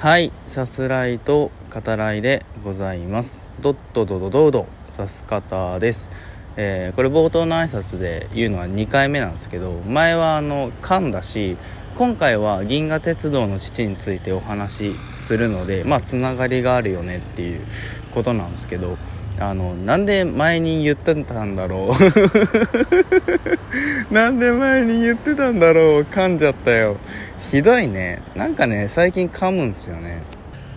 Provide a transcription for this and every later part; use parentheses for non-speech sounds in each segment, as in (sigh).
はいさすらいと語らいでございます。ドットドドドドさす方です。えー、これ冒頭の挨拶で言うのは2回目なんですけど前はあの噛んだし今回は銀河鉄道の父についてお話しするのでまあつながりがあるよねっていうことなんですけどあのなんで前に言ってたんだろう。(laughs) なんで前に言ってたんだろう噛んじゃったよ。ひどいね。なんかね最近噛むんすよね。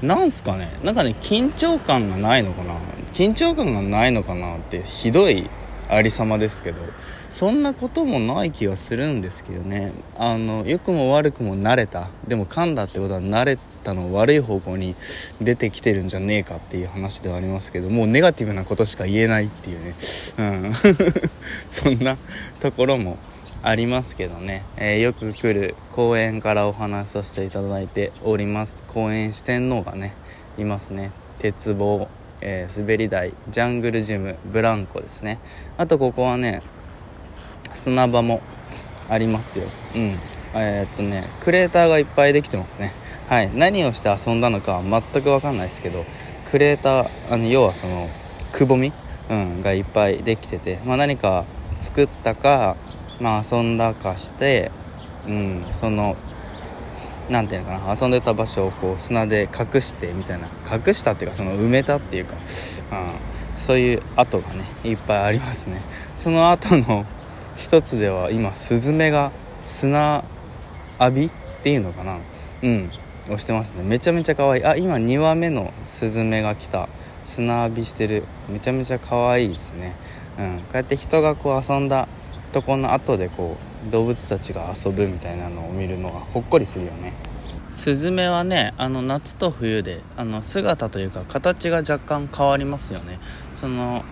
なんすかね。なんかね緊張感がないのかな。緊張感がないのかなってひどいありさまですけど。そんなこともない気がするんですけどね。あの良くも悪くも慣れた。でも噛んだってことは慣れたの悪い方向に出てきてるんじゃねえかっていう話ではありますけどもうネガティブなことしか言えないっていうね、うん、(laughs) そんなところもありますけどね、えー、よく来る公園からお話しさせていただいております。公園四天王がねいますね。鉄棒えー、滑り台ジャングルジムブランコですね。あとここはね砂場もありますよ。うん。えー、っとねクレーターがいっぱいできてますね。はい。何をして遊んだのかは全く分かんないですけどクレーターあの要はそのくぼみ、うん、がいっぱいできてて、まあ、何か作ったか、まあ、遊んだかして、うん、その何ていうのかな遊んでた場所をこう砂で隠してみたいな。隠したっていうかその埋めたっていうか、うん、そういう跡がねいっぱいありますね。その後の一つでは今スズメが砂浴びっていうのかな。うん。押してますね。めちゃめちゃ可愛い。あ今2羽目のスズメが来た。砂浴びしてる。めちゃめちゃ可愛いですね。うん。こうやって人がこう遊んだとこの後でこう動物たちが遊ぶみたいなのを見るのはほっこりするよね。スズメはねあの夏と冬であの姿というか形が若干変わりますよね。その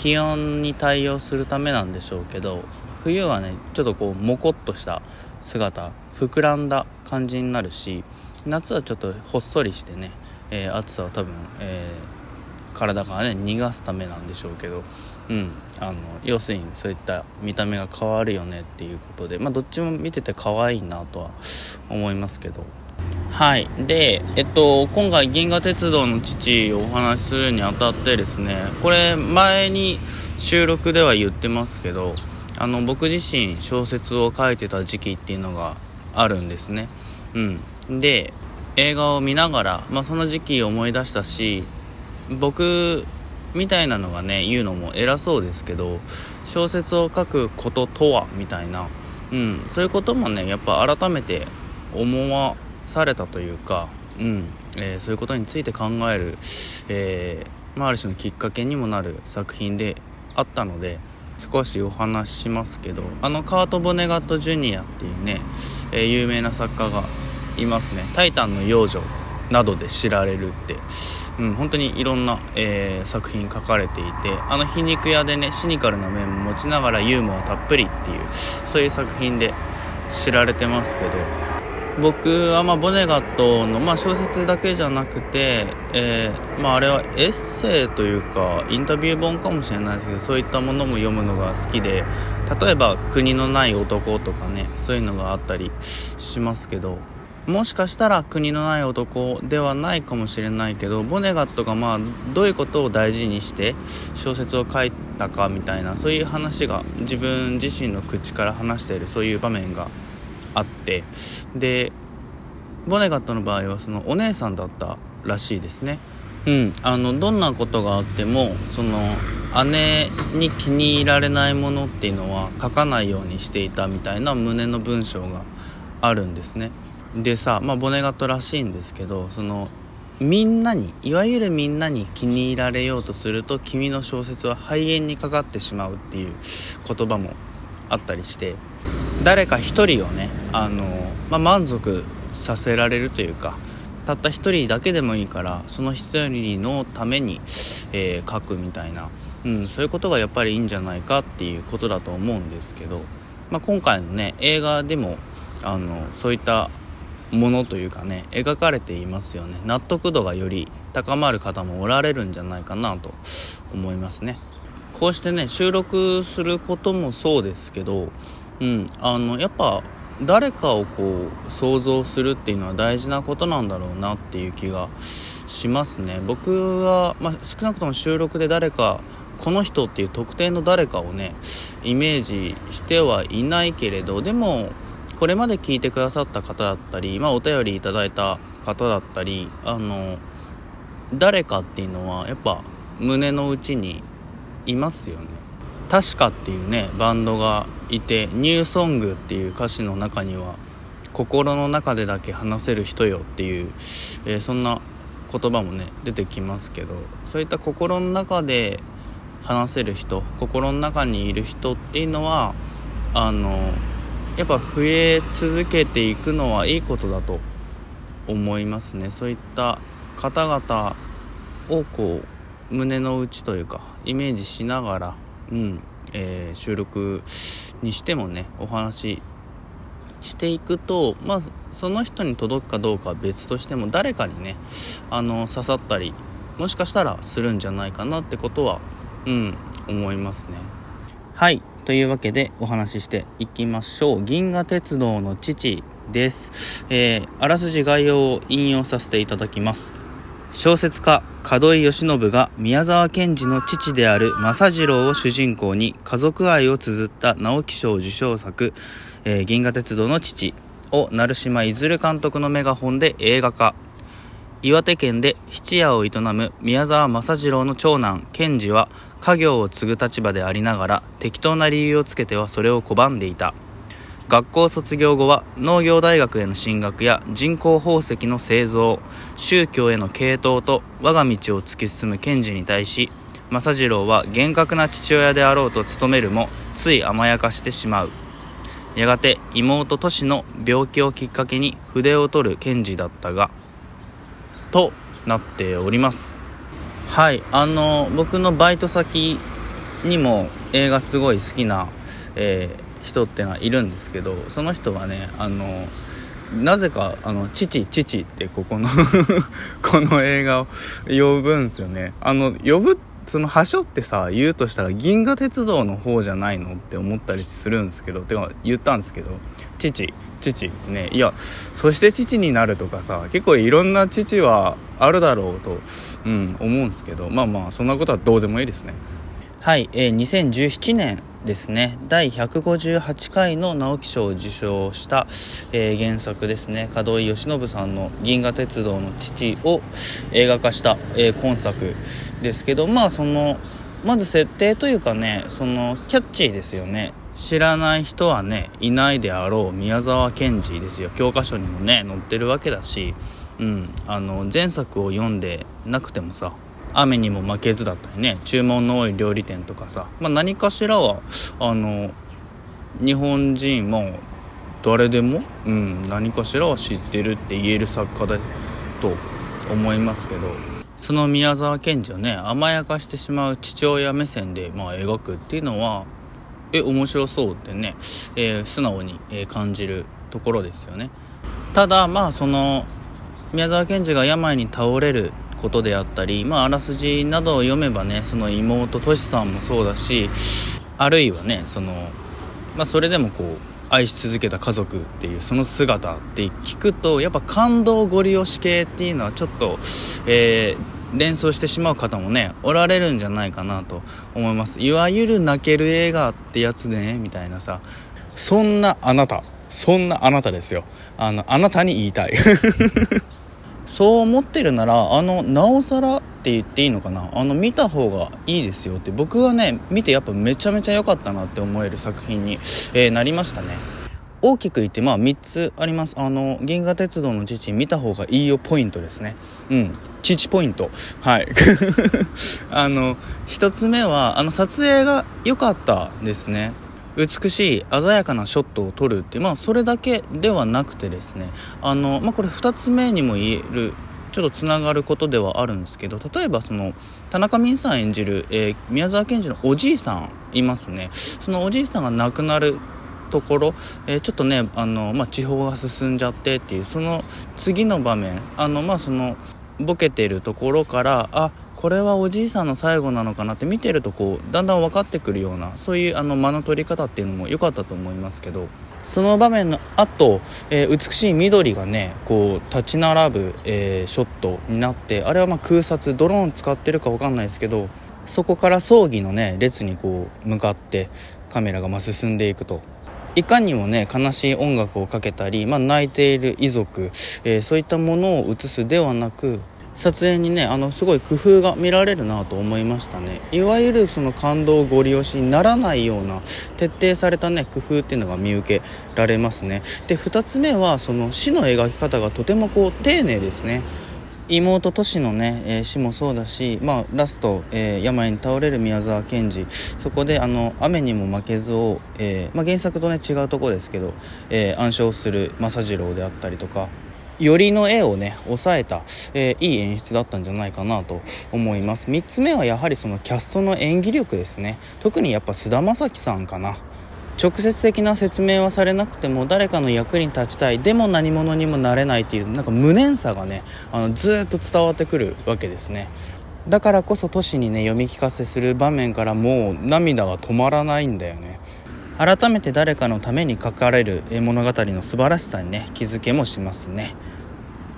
気温に対応するためなんでしょうけど冬はねちょっとこうモコっとした姿膨らんだ感じになるし夏はちょっとほっそりしてね、えー、暑さは多分、えー、体がね逃がすためなんでしょうけどうん、あの要するにそういった見た目が変わるよねっていうことで、まあ、どっちも見てて可愛いなとは思いますけど。はい。でえっと今回銀河鉄道の父をお話しするにあたってですねこれ前に収録では言ってますけどあの僕自身小説を書いてた時期っていうのがあるんですね。うん。で映画を見ながら、まあ、その時期思い出したし僕みたいなのがね言うのも偉そうですけど小説を書くこととはみたいな、うん、そういうこともねやっぱ改めて思わされたというか、うんえー、そういうことについて考える、えー、まあ、ある種のきっかけにもなる作品であったので少しお話ししますけどあのカート・ボネガット・ジュニアっていうね、えー、有名な作家がいますね「タイタンの幼女」などで知られるってうん、本当にいろんな、えー、作品書かれていてあの皮肉屋でねシニカルな面も持ちながらユーモアたっぷりっていうそういう作品で知られてますけど僕はまあボネガットの、まあ、小説だけじゃなくて、えー、まあ、あれはエッセイというかインタビュー本かもしれないですけどそういったものも読むのが好きで例えば「国のない男」とかねそういうのがあったりしますけどもしかしたら国のない男ではないかもしれないけどボネガットがまあどういうことを大事にして小説を書いたかみたいなそういう話が自分自身の口から話しているそういう場面があってでボネガットの場合はそのお姉さんだったらしいですね。うん、あのどんなことがあってもその姉に気に入られないものっていうのは書かないようにしていたみたいな胸の文章があるんですね。でさ、まあ、ボネガットらしいんですけどそのみんなにいわゆるみんなに気に入られようとすると君の小説は肺炎にかかってしまうっていう言葉もあったりして誰か一人をねあの、まあ、満足させられるというかたった一人だけでもいいからその一人のために、えー、書くみたいな、うん、そういうことがやっぱりいいんじゃないかっていうことだと思うんですけど、まあ、今回のね映画でもあのそういったものというかね描かれていますよね。納得度がより高まる方もおられるんじゃないかなと思いますね。こうしてね収録することもそうですけどうんあのやっぱ誰かをこう想像するっていうのは大事なことなんだろうなっていう気がしますね。僕は、まあ、少なくとも収録で誰かこの人っていう特定の誰かをねイメージしてはいないけれどでもこれまで聞いてくださった方だったり、まあ、お便りいただいた方だったりあの誰かっていうのはやっぱ胸の内にいますよね。確かっていうねバンドがいて「ニューソング」っていう歌詞の中には「心の中でだけ話せる人よ」っていう、えー、そんな言葉もね出てきますけどそういった心の中で話せる人心の中にいる人っていうのはあのやっぱ増え続けていくのはいいことだと思いますね。そういった方々をこう胸の内というかイメージしながら、うんえー、収録にしてもねお話ししていくとまあその人に届くかどうかは別としても誰かにねあの刺さったりもしかしたらするんじゃないかなってことはうん思いますね。はいというわけでお話ししていきましょう。銀河鉄道の父です、えー、あらすじ概要を引用させていただきます。小説家門井義信が宮沢賢治の父である政次郎を主人公に家族愛を綴った直木賞受賞作「えー、銀河鉄道の父」を成島いずる監督のメガホンで映画化。岩手県で質屋を営む宮沢政次郎の長男賢治は家業を継ぐ立場でありながら適当な理由をつけてはそれを拒んでいた。学校卒業後は農業大学への進学や人工宝石の製造宗教への傾倒と我が道を突き進む賢治に対し政次郎は厳格な父親であろうと努めるもつい甘やかしてしまう。やがて妹トシの病気をきっかけに筆を取る賢治だったがとなっております。はいあの僕のバイト先にも映画すごい好きな、えー人ってのはいるんですけどその人はねあのなぜかあの父父ってここの (laughs) この映画を呼ぶんですよね。あの呼ぶその端折ってさ言うとしたら銀河鉄道の方じゃないのって思ったりするんですけどてか言ったんですけど父父ってねいやそして父になるとかさ結構いろんな父はあるだろうと、うん、思うんですけどまあまあそんなことはどうでもいいですね。はい、えー、2017年ですね。第158回の直木賞を受賞した、えー、原作ですね。門井義信さんの「銀河鉄道の父」を映画化した、えー、今作ですけどまあそのまず設定というかねそのキャッチーですよね。知らない人はねいないであろう宮沢賢治ですよ。教科書にもね載ってるわけだし、うん、あの前作を読んでなくてもさ雨にも負けずだったりね。注文の多い料理店とかさ、まあ、何かしらはあの日本人も誰でも、うん、何かしらは知ってるって言える作家だと思いますけど。その宮沢賢治をね甘やかしてしまう父親目線で、まあ、描くっていうのはえ面白そうってね、えー、素直に、え、感じるところですよね。ただまあその宮沢賢治が病に倒れることであったり、まあ、あらすじなどを読めばねその妹としさんもそうだしあるいはねその、まあ、それでもこう愛し続けた家族っていうその姿って聞くとやっぱ感動ご利用し系っていうのはちょっと、えー、連想してしまう方もねおられるんじゃないかなと思います。いわゆる泣ける映画ってやつでねみたいなさそんなあなたそんなあなたですよ。あのあなたに言いたい。(laughs) そう思ってるならあのなおさらって言っていいのかな？あの見た方がいいですよって。僕はね見てやっぱめちゃめちゃ良かったなって思える作品に、えー、なりましたね。大きく言ってまあ3つあります。あの銀河鉄道の父見た方がいいよポイントですね。うん。父ポイント。はい。(laughs) あの1つ目はあの撮影が良かったですね。美しい鮮やかなショットを撮るってまあそれだけではなくてですねあの、まあ、これ2つ目にも言えるちょっとつながることではあるんですけど例えばその田中泯さん演じる、えー、宮沢賢治のおじいさんいますね。そのおじいさんが亡くなるところ、えー、ちょっとねあの、まあ、地方が進んじゃってっていうその次の場面あのまあそのボケてるところからあこれはおじいさんの最後なのかなって見てるとこうだんだん分かってくるようなそういうあの間の取り方っていうのも良かったと思いますけどその場面の後、えー、美しい緑がねこう立ち並ぶ、えー、ショットになってあれはま空撮ドローン使ってるか分かんないですけどそこから葬儀のね列にこう向かってカメラがま進んでいくと。いかにもね悲しい音楽をかけたり、まあ、泣いている遺族、えー、そういったものを映すではなく撮影にねあのすごい工夫が見られるなと思いましたね。いわゆるその感動ご利用しにならないような徹底されたね工夫っていうのが見受けられますね。で2つ目はその死の描き方がとてもこう丁寧ですね。妹都市のね、えー、死もそうだし、まあ、ラスト、えー、病に倒れる宮沢賢治。そこであの雨にも負けずを、えー、まあ、原作とね違うとこですけど、え暗唱する政次郎であったりとかよりの絵をね抑えた、えいい演出だったんじゃないかなと思います。3つ目はやはりそのキャストの演技力ですね。特にやっぱ菅田将暉さんかな。直接的な説明はされなくても誰かの役に立ちたいでも何者にもなれないっていうなんか無念さがねあのずっと伝わってくるわけですね。だからこそ都市にね読み聞かせする場面からもう涙は止まらないんだよね。改めて誰かのために書かれる物語の素晴らしさにね気づけもしますね。